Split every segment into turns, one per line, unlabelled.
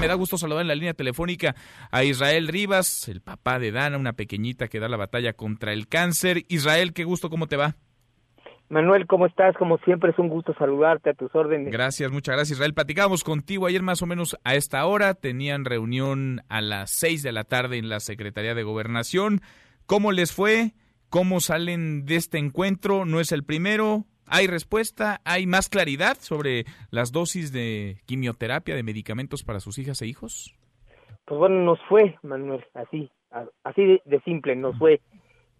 Me da gusto saludar en la línea telefónica a Israel Rivas, el papá de Dana, una pequeñita que da la batalla contra el cáncer. Israel, qué gusto, ¿cómo te va?
Manuel, ¿cómo estás? Como siempre es un gusto saludarte a tus órdenes.
Gracias, muchas gracias Israel. Platicábamos contigo ayer más o menos a esta hora. Tenían reunión a las seis de la tarde en la Secretaría de Gobernación. ¿Cómo les fue? ¿Cómo salen de este encuentro? ¿No es el primero? ¿Hay respuesta? ¿Hay más claridad sobre las dosis de quimioterapia, de medicamentos para sus hijas e hijos?
Pues bueno, nos fue, Manuel, así, así de, simple, nos fue.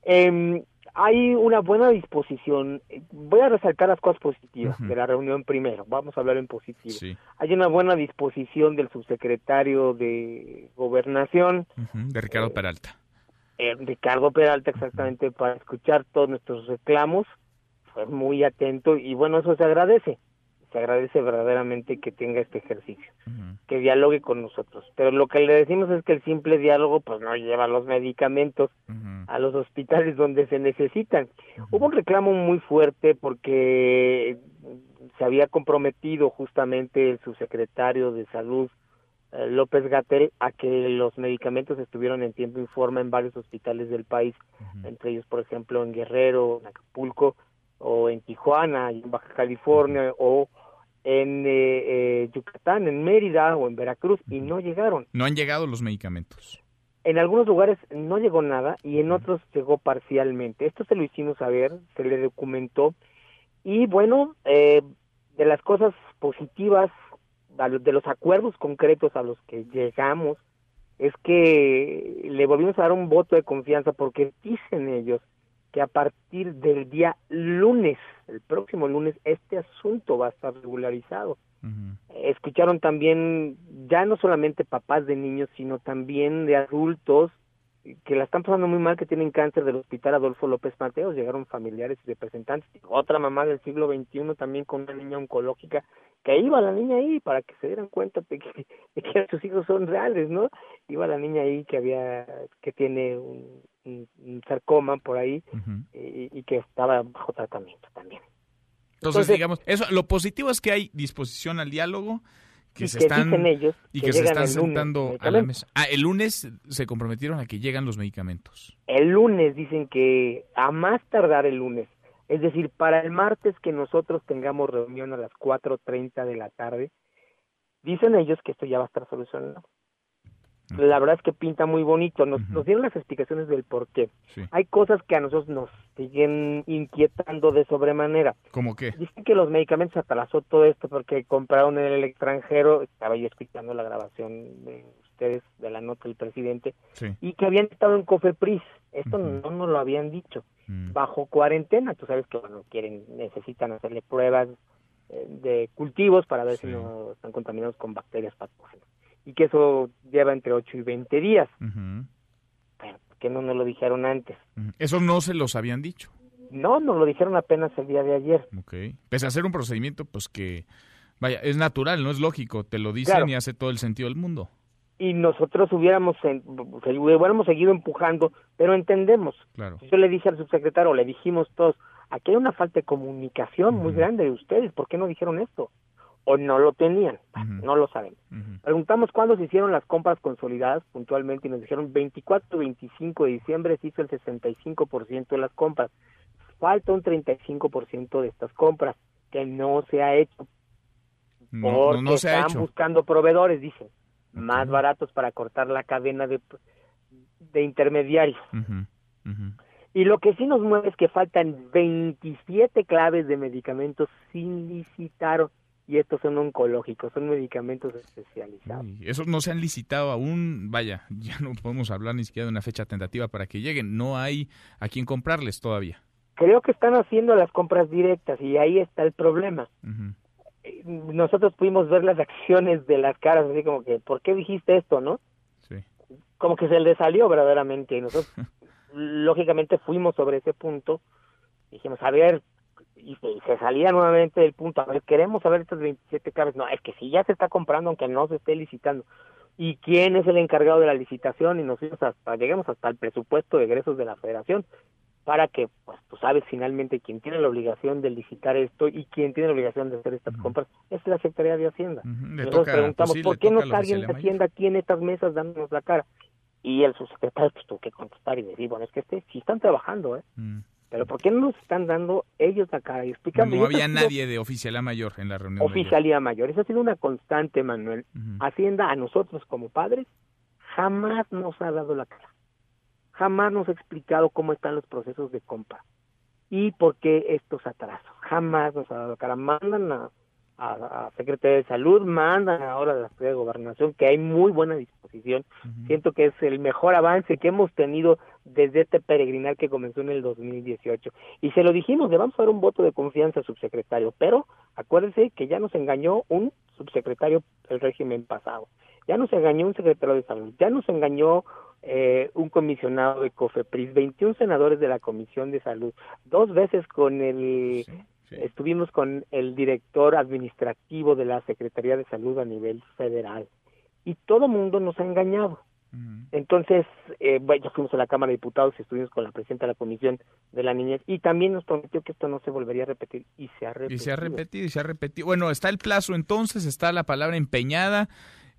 Eh, hay una buena disposición. Voy a resaltar las cosas positivas de la reunión primero. Vamos a hablar en positivo. Hay una buena disposición del subsecretario de Gobernación.
De Ricardo eh, Peralta.
Eh, Ricardo Peralta, exactamente, para escuchar todos nuestros reclamos fue muy atento y bueno, eso se agradece. Se agradece verdaderamente que tenga este ejercicio, que dialogue con nosotros. Pero lo que le decimos es que el simple diálogo pues no lleva los medicamentos a los hospitales donde se necesitan. Hubo un reclamo muy fuerte porque se había comprometido justamente el subsecretario de Salud eh, López Gatel a que los medicamentos estuvieran en tiempo y forma en varios hospitales del país, entre ellos, por ejemplo, en Guerrero, en Acapulco, o en Tijuana, en Baja California, o en eh, eh, Yucatán, en Mérida o en Veracruz, y no llegaron.
No han llegado los medicamentos.
En algunos lugares no llegó nada y en otros llegó parcialmente. Esto se lo hicimos saber, se le documentó. Y bueno, eh, de las cosas positivas, de los acuerdos concretos a los que llegamos, es que le volvimos a dar un voto de confianza porque dicen ellos que a partir del día lunes, el próximo lunes, este asunto va a estar regularizado. Escucharon también ya no solamente papás de niños, sino también de adultos que la están pasando muy mal, que tienen cáncer del Hospital Adolfo López Mateos, llegaron familiares y representantes, otra mamá del siglo XXI también con una niña oncológica, que iba la niña ahí para que se dieran cuenta de que, que sus hijos son reales, ¿no? Iba la niña ahí que había, que tiene un, sarcoma por ahí y, que estaba bajo tratamiento también.
Entonces, digamos, eso, lo positivo es que hay disposición al diálogo, que se están
ellos
y que, se están sentando a la mesa. Ah, el lunes se comprometieron a que llegan los medicamentos.
El lunes dicen que a más tardar el lunes, es decir, para el martes que nosotros tengamos reunión a las 4:30 de la tarde, dicen ellos que esto ya va a estar solucionado la verdad es que pinta muy bonito. Nos, nos dieron las explicaciones del por qué. Hay cosas que a nosotros nos siguen inquietando de sobremanera.
¿Cómo qué?
Dicen que los medicamentos atrasó todo esto porque compraron en el extranjero, estaba yo escuchando la grabación de ustedes de la nota del presidente, y que habían estado en Cofepris. Esto no nos lo habían dicho. Mm. Bajo cuarentena, tú sabes que bueno, quieren, necesitan hacerle pruebas eh, de cultivos para ver si no están contaminados con bacterias patógenas y que eso lleva entre 8 y 20 días. Pero, ¿por qué no nos lo dijeron antes?
Eso no se los habían dicho.
No, nos lo dijeron apenas el día de ayer.
Ok. Pese a hacer un procedimiento, pues que, vaya, es natural, no es lógico, te lo dicen y hace todo el sentido del mundo.
Y nosotros hubiéramos, hubiéramos seguido empujando, pero entendemos.
Claro.
Yo le dije al subsecretario, le dijimos todos, aquí hay una falta de comunicación muy grande de ustedes, ¿por qué no dijeron esto? O no lo tenían, no lo saben. Preguntamos cuándo se hicieron las compras consolidadas puntualmente y nos dijeron 24 25 de diciembre se hizo el 65% de las compras. Falta un 35% de estas compras que no se ha hecho. porque no, se están buscando proveedores, dicen, más baratos para cortar la cadena de, de intermediarios. Y lo que sí nos mueve es que faltan 27 claves de medicamentos sin licitar y estos son oncológicos, son medicamentos especializados.
esos no se han licitado aún, vaya, ya no podemos hablar ni siquiera de una fecha tentativa para que lleguen, no hay a quién comprarles todavía.
Creo que están haciendo las compras directas y ahí está el problema. Eh, nosotros pudimos ver las acciones de las caras, así como que, ¿por qué dijiste esto, no?
Sí.
Como que se le salió verdaderamente y nosotros, lógicamente, fuimos sobre ese punto. Dijimos, a ver, y, se salía nuevamente del punto, a ver, queremos saber estas 27 claves, no, es que si ya se está comprando aunque no se esté licitando, ¿y quién es el encargado de la licitación? Y nos hasta, llegamos hasta el presupuesto de egresos de la federación, para que, pues tú sabes finalmente quién tiene la obligación de licitar esto y quién tiene la obligación de hacer estas compras es la Secretaría de Hacienda. Nosotros preguntamos, pues ¿por qué no alguien de Hacienda tiene estas mesas dándonos la cara? Y el subsecretario pues tuvo que contestar y decir, bueno, es que este, sí están trabajando, ¿eh? Mm. Pero ¿por qué no nos están dando ellos la cara y explicando?
No había nadie de oficialía mayor en la reunión.
Oficialía mayor. Eso ha sido una constante, Manuel. Hacienda a nosotros como padres jamás nos ha dado la cara jamás nos ha explicado cómo están los procesos de compra y por qué estos atrasos. Jamás nos ha dado cara. Mandan a, a, Secretaría de Salud, mandan ahora a la Secretaría de Gobernación, que hay muy buena disposición. Siento que es el mejor avance que hemos tenido desde este peregrinar que comenzó en el 2018. Y se lo dijimos, le vamos a dar un voto de confianza al subsecretario, pero acuérdense que ya nos engañó un subsecretario del régimen pasado, ya nos engañó un secretario de Salud, ya nos engañó eh, un comisionado de COFEPRIS, 21 senadores de la Comisión de Salud, dos veces con el, estuvimos con el director administrativo de la Secretaría de Salud a nivel federal y todo mundo nos ha engañado. Entonces, eh, bueno, fuimos a la Cámara de Diputados y estuvimos con la presidenta de la Comisión de la Niñez y también nos prometió que esto no se volvería a repetir y se ha repetido.
Y se ha repetido y se ha repetido. Bueno, está el plazo entonces, está la palabra empeñada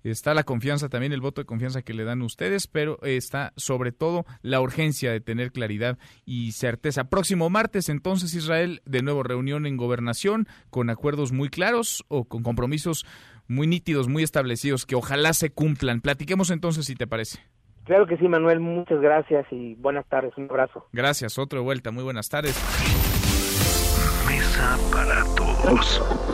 está la confianza también, el voto de confianza que le dan ustedes, pero está sobre todo la urgencia de tener claridad y certeza. Próximo martes, entonces, Israel, de nuevo reunión en gobernación con acuerdos muy claros o con compromisos muy nítidos, muy establecidos, que ojalá se cumplan. Platiquemos entonces, si te parece.
Claro que sí, Manuel. Muchas gracias y buenas tardes. Un abrazo.
Gracias. Otra vuelta. Muy buenas tardes.
Mesa para todos.